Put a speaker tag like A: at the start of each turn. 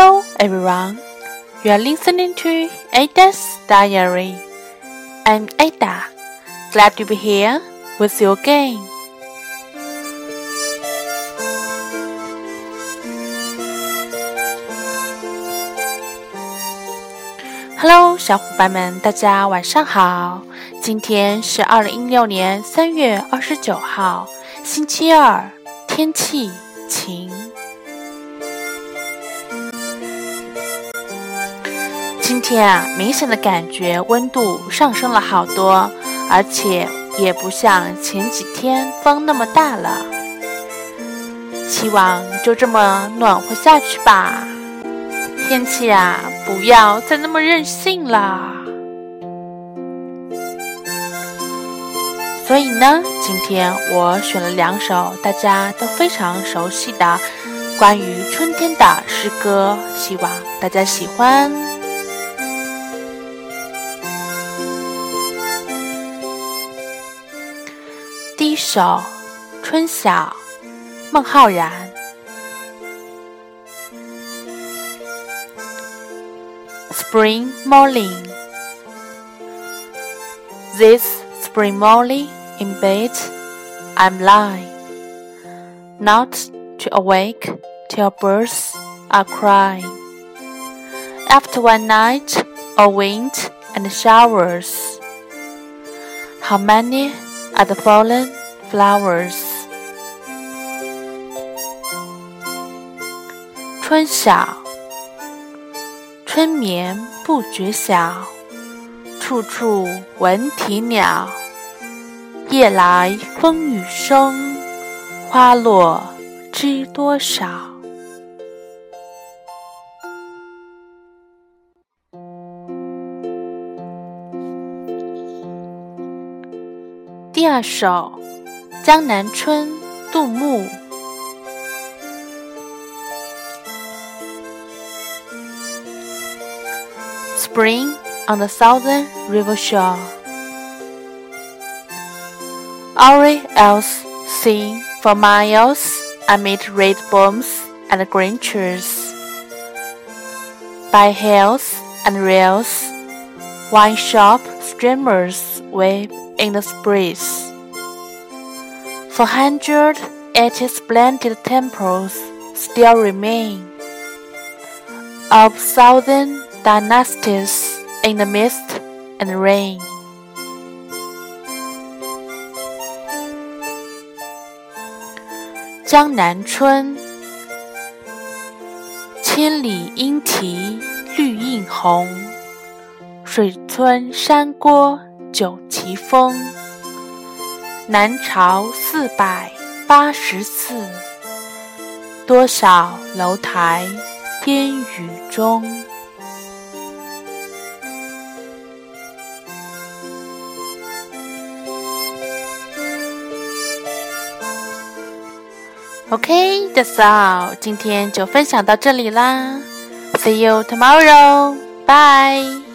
A: Hello everyone, You are listening to Ada's Diary. I'm Ada. Glad to be here with you again. Hello，小伙伴们，大家晚上好。今天是二零一六年三月二十九号，星期二，天气晴。今天啊，明显的感觉温度上升了好多，而且也不像前几天风那么大了。希望就这么暖和下去吧。天气啊，不要再那么任性了。所以呢，今天我选了两首大家都非常熟悉的关于春天的诗歌，希望大家喜欢。第一首《春晓》，孟浩然。spring morning. This spring morning in bed, I'm lying, not to awake till birds are crying. After one night of wind and showers, how many are the fallen flowers? 春晓。春眠不觉晓，处处闻啼鸟。夜来风雨声，花落知多少。第二首《江南春》，杜牧。spring on the southern river shore. Orioles sing for miles amid red booms and green trees. By hills and rails, wine shop streamers wave in the breeze. Four hundred eighty splendid temples still remain of southern dynasties in the mist and rain. 江南春，千里莺啼绿映红，水村山郭酒旗风。 南朝四百八十寺，多少楼台烟雨中。OK，that's all，今天就分享到这里啦。See you tomorrow，bye。